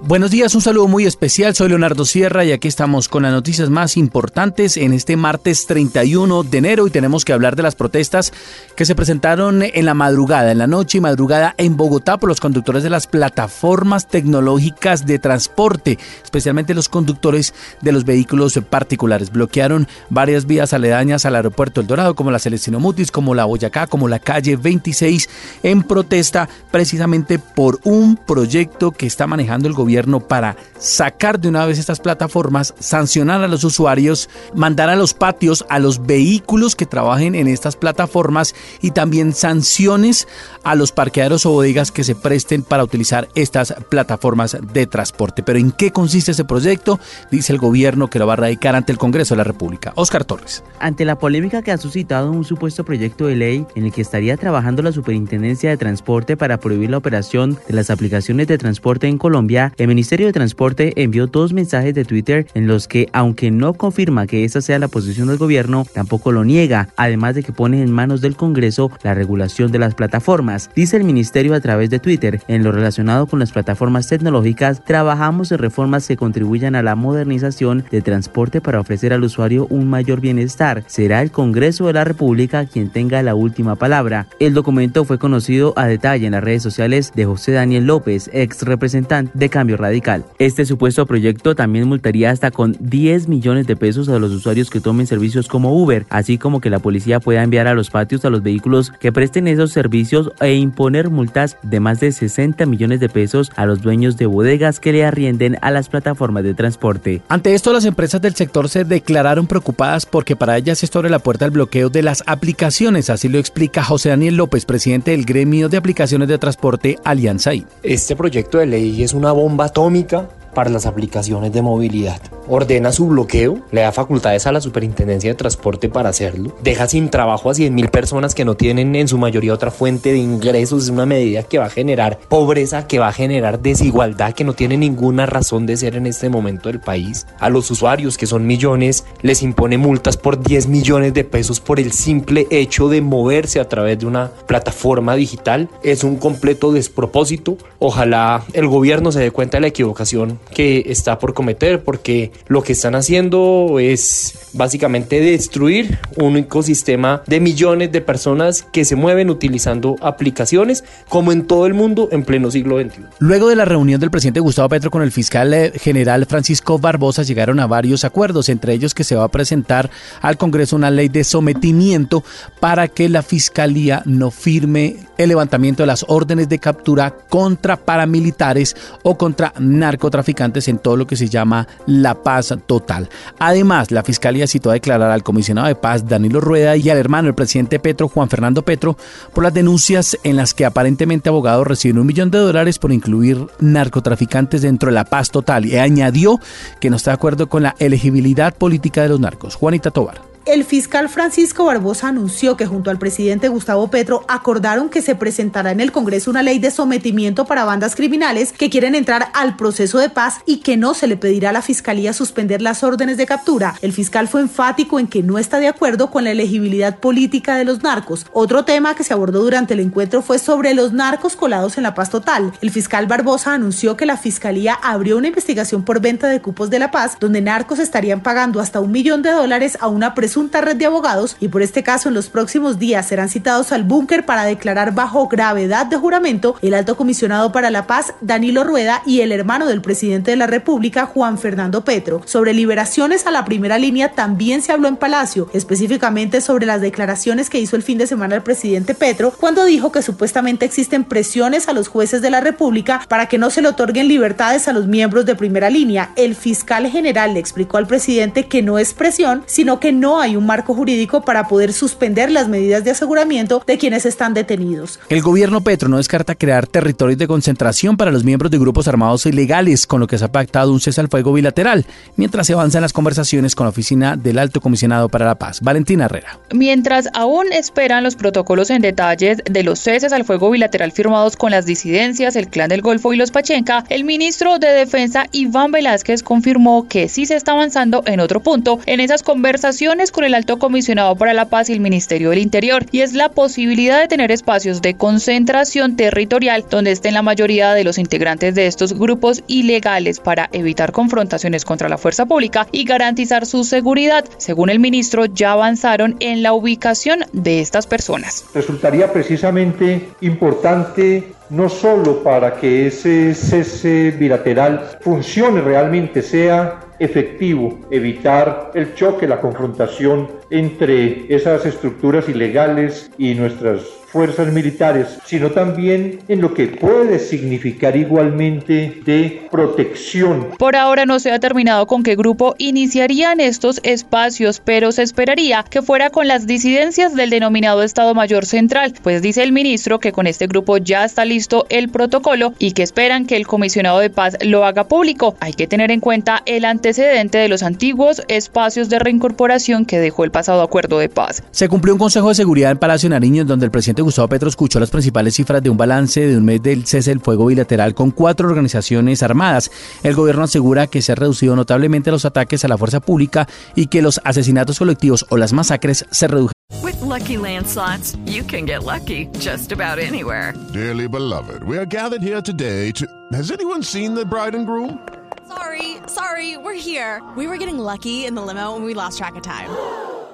Buenos días, un saludo muy especial. Soy Leonardo Sierra y aquí estamos con las noticias más importantes en este martes 31 de enero y tenemos que hablar de las protestas que se presentaron en la madrugada, en la noche y madrugada en Bogotá por los conductores de las plataformas tecnológicas de transporte, especialmente los conductores de los vehículos particulares. Bloquearon varias vías aledañas al aeropuerto El Dorado, como la Celestino Mutis, como la Boyacá, como la calle 26, en protesta precisamente por un proyecto que está manejando el gobierno para sacar de una vez estas plataformas, sancionar a los usuarios, mandar a los patios a los vehículos que trabajen en estas plataformas y también sanciones a los parqueaderos o bodegas que se presten para utilizar estas plataformas de transporte. Pero ¿en qué consiste ese proyecto? Dice el gobierno que lo va a radicar ante el Congreso de la República. Oscar Torres. Ante la polémica que ha suscitado un supuesto proyecto de ley en el que estaría trabajando la Superintendencia de Transporte para prohibir la operación de las aplicaciones de transporte en Colombia, el Ministerio de Transporte envió dos mensajes de Twitter en los que, aunque no confirma que esa sea la posición del gobierno, tampoco lo niega, además de que pone en manos del Congreso la regulación de las plataformas. Dice el ministerio a través de Twitter, en lo relacionado con las plataformas tecnológicas, trabajamos en reformas que contribuyan a la modernización de transporte para ofrecer al usuario un mayor bienestar. Será el Congreso de la República quien tenga la última palabra. El documento fue conocido a detalle en las redes sociales de José Daniel López, ex representante de Cambio Radical. Este supuesto proyecto también multaría hasta con 10 millones de pesos a los usuarios que tomen servicios como Uber, así como que la policía pueda enviar a los patios a los vehículos que presten esos servicios e imponer multas de más de 60 millones de pesos a los dueños de bodegas que le arrienden a las plataformas de transporte. Ante esto, las empresas del sector se declararon preocupadas porque para ellas esto abre la puerta al bloqueo de las aplicaciones, así lo explica José Daniel López, presidente del gremio de aplicaciones de transporte Alianza. Este proyecto de ley es una bomba atómica para las aplicaciones de movilidad. Ordena su bloqueo, le da facultades a la Superintendencia de Transporte para hacerlo, deja sin trabajo a 100.000 personas que no tienen en su mayoría otra fuente de ingresos, es una medida que va a generar pobreza, que va a generar desigualdad, que no tiene ninguna razón de ser en este momento del país. A los usuarios, que son millones, les impone multas por 10 millones de pesos por el simple hecho de moverse a través de una plataforma digital. Es un completo despropósito. Ojalá el gobierno se dé cuenta de la equivocación que está por cometer porque lo que están haciendo es básicamente destruir un ecosistema de millones de personas que se mueven utilizando aplicaciones como en todo el mundo en pleno siglo XXI. Luego de la reunión del presidente Gustavo Petro con el fiscal eh, general Francisco Barbosa llegaron a varios acuerdos, entre ellos que se va a presentar al Congreso una ley de sometimiento para que la fiscalía no firme el levantamiento de las órdenes de captura contra paramilitares o contra narcotraficantes en todo lo que se llama la paz total. Además, la Fiscalía citó a declarar al comisionado de paz Danilo Rueda y al hermano del presidente Petro, Juan Fernando Petro, por las denuncias en las que aparentemente abogados reciben un millón de dólares por incluir narcotraficantes dentro de la paz total y añadió que no está de acuerdo con la elegibilidad política de los narcos. Juanita Tobar el fiscal Francisco Barbosa anunció que junto al presidente Gustavo Petro acordaron que se presentará en el Congreso una ley de sometimiento para bandas criminales que quieren entrar al proceso de paz y que no se le pedirá a la fiscalía suspender las órdenes de captura. El fiscal fue enfático en que no está de acuerdo con la elegibilidad política de los narcos. Otro tema que se abordó durante el encuentro fue sobre los narcos colados en la paz total. El fiscal Barbosa anunció que la fiscalía abrió una investigación por venta de cupos de la paz donde narcos estarían pagando hasta un millón de dólares a una presunta red de abogados y por este caso en los próximos días serán citados al búnker para declarar bajo gravedad de juramento el alto comisionado para la paz Danilo Rueda y el hermano del presidente de la República Juan Fernando Petro. Sobre liberaciones a la primera línea también se habló en Palacio, específicamente sobre las declaraciones que hizo el fin de semana el presidente Petro cuando dijo que supuestamente existen presiones a los jueces de la República para que no se le otorguen libertades a los miembros de primera línea. El fiscal general le explicó al presidente que no es presión, sino que no hay hay un marco jurídico para poder suspender las medidas de aseguramiento de quienes están detenidos. El gobierno Petro no descarta crear territorios de concentración para los miembros de grupos armados ilegales, con lo que se ha pactado un cese al fuego bilateral, mientras se avanzan las conversaciones con la oficina del Alto Comisionado para la Paz. Valentina Herrera. Mientras aún esperan los protocolos en detalles de los ceses al fuego bilateral firmados con las disidencias, el Clan del Golfo y los Pachenca, el ministro de Defensa Iván Velázquez confirmó que sí se está avanzando en otro punto en esas conversaciones con el Alto Comisionado para la Paz y el Ministerio del Interior, y es la posibilidad de tener espacios de concentración territorial donde estén la mayoría de los integrantes de estos grupos ilegales para evitar confrontaciones contra la fuerza pública y garantizar su seguridad. Según el ministro, ya avanzaron en la ubicación de estas personas. Resultaría precisamente importante no solo para que ese cese bilateral funcione realmente, sea efectivo, evitar el choque, la confrontación entre esas estructuras ilegales y nuestras fuerzas militares, sino también en lo que puede significar igualmente de protección. Por ahora no se ha terminado con qué grupo iniciarían estos espacios, pero se esperaría que fuera con las disidencias del denominado Estado Mayor Central, pues dice el ministro que con este grupo ya está listo el protocolo y que esperan que el comisionado de paz lo haga público. Hay que tener en cuenta el antecedente de los antiguos espacios de reincorporación que dejó el pasado acuerdo de paz. Se cumplió un Consejo de Seguridad en Palacio Nariño donde el presidente Gustavo Petro escuchó las principales cifras de un balance de un mes del cese del fuego bilateral con cuatro organizaciones armadas. El gobierno asegura que se han reducido notablemente los ataques a la fuerza pública y que los asesinatos colectivos o las masacres se redujeron. With lucky landslots, you can get lucky just about anywhere. Dearly beloved, we are gathered here today to. Has anyone seen the bride and groom? Sorry, sorry, we're here. We were getting lucky in the limo and we lost track of time.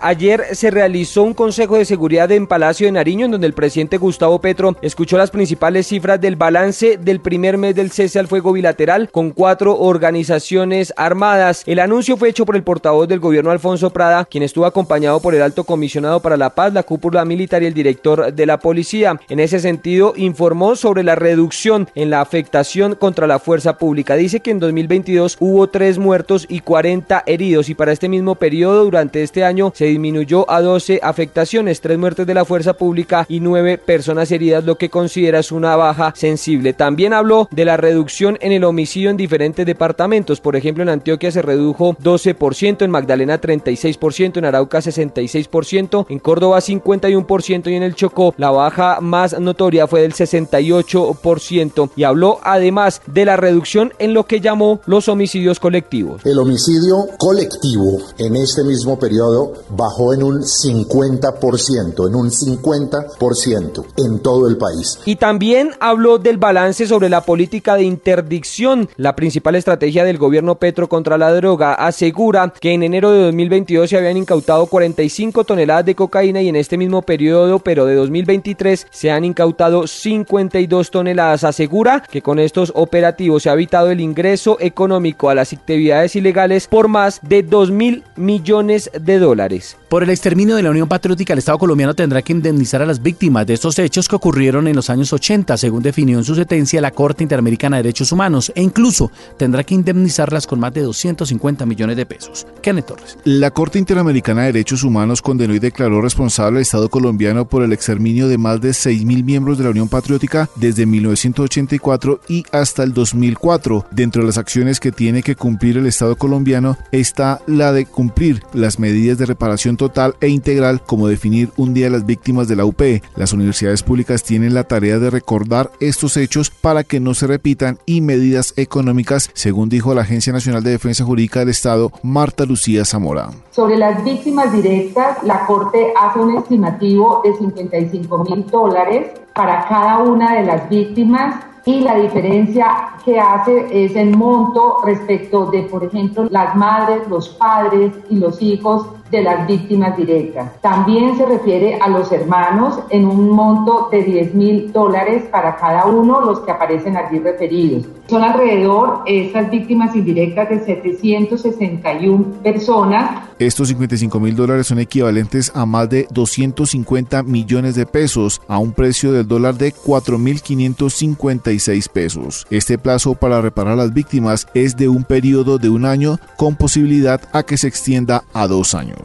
Ayer se realizó un Consejo de Seguridad en Palacio de Nariño en donde el presidente Gustavo Petro escuchó las principales cifras del balance del primer mes del cese al fuego bilateral con cuatro organizaciones armadas. El anuncio fue hecho por el portavoz del gobierno Alfonso Prada, quien estuvo acompañado por el alto comisionado para la paz, la cúpula militar y el director de la policía. En ese sentido, informó sobre la reducción en la afectación contra la fuerza pública. Dice que en 2022 hubo tres muertos y 40 heridos y para este mismo periodo, durante este año, se disminuyó a 12 afectaciones, 3 muertes de la fuerza pública y 9 personas heridas, lo que considera es una baja sensible. También habló de la reducción en el homicidio en diferentes departamentos. Por ejemplo, en Antioquia se redujo 12%, en Magdalena 36%, en Arauca 66%, en Córdoba 51% y en el Chocó la baja más notoria fue del 68%. Y habló además de la reducción en lo que llamó los homicidios colectivos. El homicidio colectivo en este mismo periodo bajó en un 50%, en un 50% en todo el país. Y también habló del balance sobre la política de interdicción. La principal estrategia del gobierno Petro contra la droga asegura que en enero de 2022 se habían incautado 45 toneladas de cocaína y en este mismo periodo, pero de 2023, se han incautado 52 toneladas. Asegura que con estos operativos se ha evitado el ingreso económico a las actividades ilegales por más de 2 mil millones de dólares. Peace. Por el exterminio de la Unión Patriótica, el Estado colombiano tendrá que indemnizar a las víctimas de estos hechos que ocurrieron en los años 80, según definió en su sentencia la Corte Interamericana de Derechos Humanos, e incluso tendrá que indemnizarlas con más de 250 millones de pesos. Kenneth Torres. La Corte Interamericana de Derechos Humanos condenó y declaró responsable al Estado colombiano por el exterminio de más de 6.000 miembros de la Unión Patriótica desde 1984 y hasta el 2004. Dentro de las acciones que tiene que cumplir el Estado colombiano está la de cumplir las medidas de reparación total e integral como definir un día a las víctimas de la UP. Las universidades públicas tienen la tarea de recordar estos hechos para que no se repitan y medidas económicas, según dijo la Agencia Nacional de Defensa Jurídica del Estado, Marta Lucía Zamora. Sobre las víctimas directas, la Corte hace un estimativo de 55 mil dólares para cada una de las víctimas y la diferencia que hace es el monto respecto de, por ejemplo, las madres, los padres y los hijos de las víctimas directas. También se refiere a los hermanos en un monto de 10 mil dólares para cada uno, los que aparecen allí referidos. Son alrededor estas víctimas indirectas de 761 personas. Estos 55 mil dólares son equivalentes a más de 250 millones de pesos a un precio del dólar de 4.556 pesos. Este plazo para reparar a las víctimas es de un periodo de un año con posibilidad a que se extienda a dos años.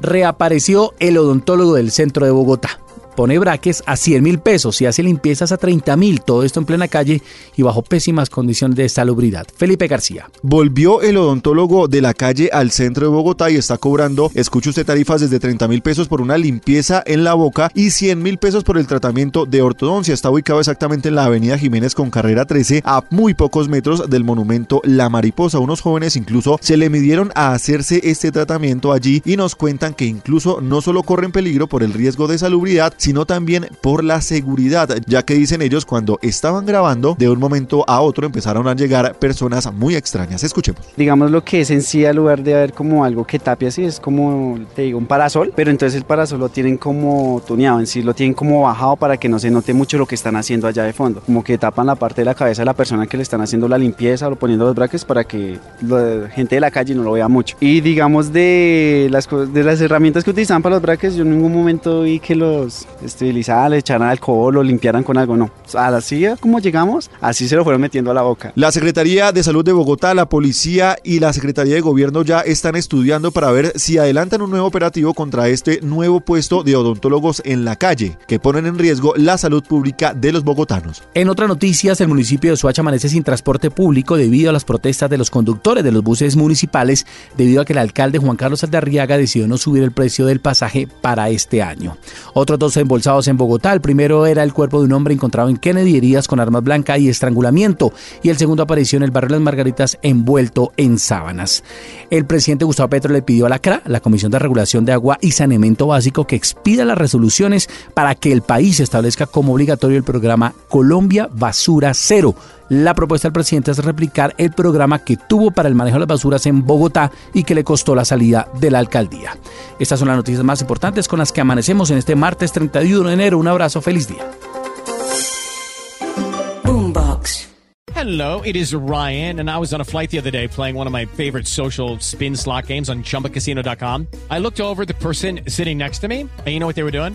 Reapareció el odontólogo del centro de Bogotá pone braques a 100 mil pesos y hace limpiezas a 30 mil, todo esto en plena calle y bajo pésimas condiciones de salubridad. Felipe García. Volvió el odontólogo de la calle al centro de Bogotá y está cobrando, escuche usted, tarifas desde 30 mil pesos por una limpieza en la boca y 100 mil pesos por el tratamiento de ortodoncia. Está ubicado exactamente en la avenida Jiménez con carrera 13 a muy pocos metros del monumento La Mariposa. Unos jóvenes incluso se le midieron a hacerse este tratamiento allí y nos cuentan que incluso no solo corren peligro por el riesgo de salubridad, sino también por la seguridad, ya que dicen ellos cuando estaban grabando, de un momento a otro empezaron a llegar personas muy extrañas. Escuchemos. Digamos lo que es en sí, al lugar de haber como algo que tapia así, es como, te digo, un parasol, pero entonces el parasol lo tienen como tuneado, en sí lo tienen como bajado para que no se note mucho lo que están haciendo allá de fondo, como que tapan la parte de la cabeza de la persona que le están haciendo la limpieza o poniendo los braques para que la gente de la calle no lo vea mucho. Y digamos de las, de las herramientas que utilizaban para los braques, yo en ningún momento vi que los estabilizaran, le echaran alcohol o limpiaran con algo, no. Así como llegamos, así se lo fueron metiendo a la boca. La Secretaría de Salud de Bogotá, la Policía y la Secretaría de Gobierno ya están estudiando para ver si adelantan un nuevo operativo contra este nuevo puesto de odontólogos en la calle, que ponen en riesgo la salud pública de los bogotanos. En otras noticias, el municipio de Soacha amanece sin transporte público debido a las protestas de los conductores de los buses municipales, debido a que el alcalde Juan Carlos Aldarriaga decidió no subir el precio del pasaje para este año. Otros dos embolsados en Bogotá. El primero era el cuerpo de un hombre encontrado en Kennedy, heridas con armas blancas y estrangulamiento. Y el segundo apareció en el barrio Las Margaritas, envuelto en sábanas. El presidente Gustavo Petro le pidió a la CRA, la Comisión de Regulación de Agua y Saneamiento Básico, que expida las resoluciones para que el país establezca como obligatorio el programa Colombia Basura Cero la propuesta del presidente es replicar el programa que tuvo para el manejo de las basuras en Bogotá y que le costó la salida de la alcaldía. Estas son las noticias más importantes con las que amanecemos en este martes 31 de enero. Un abrazo, feliz día. Hello, it is Ryan, and I was on a flight the other day playing one of my favorite social spin slot games on chumbacasino.com. I looked over the person sitting next to me, and you know what they were doing?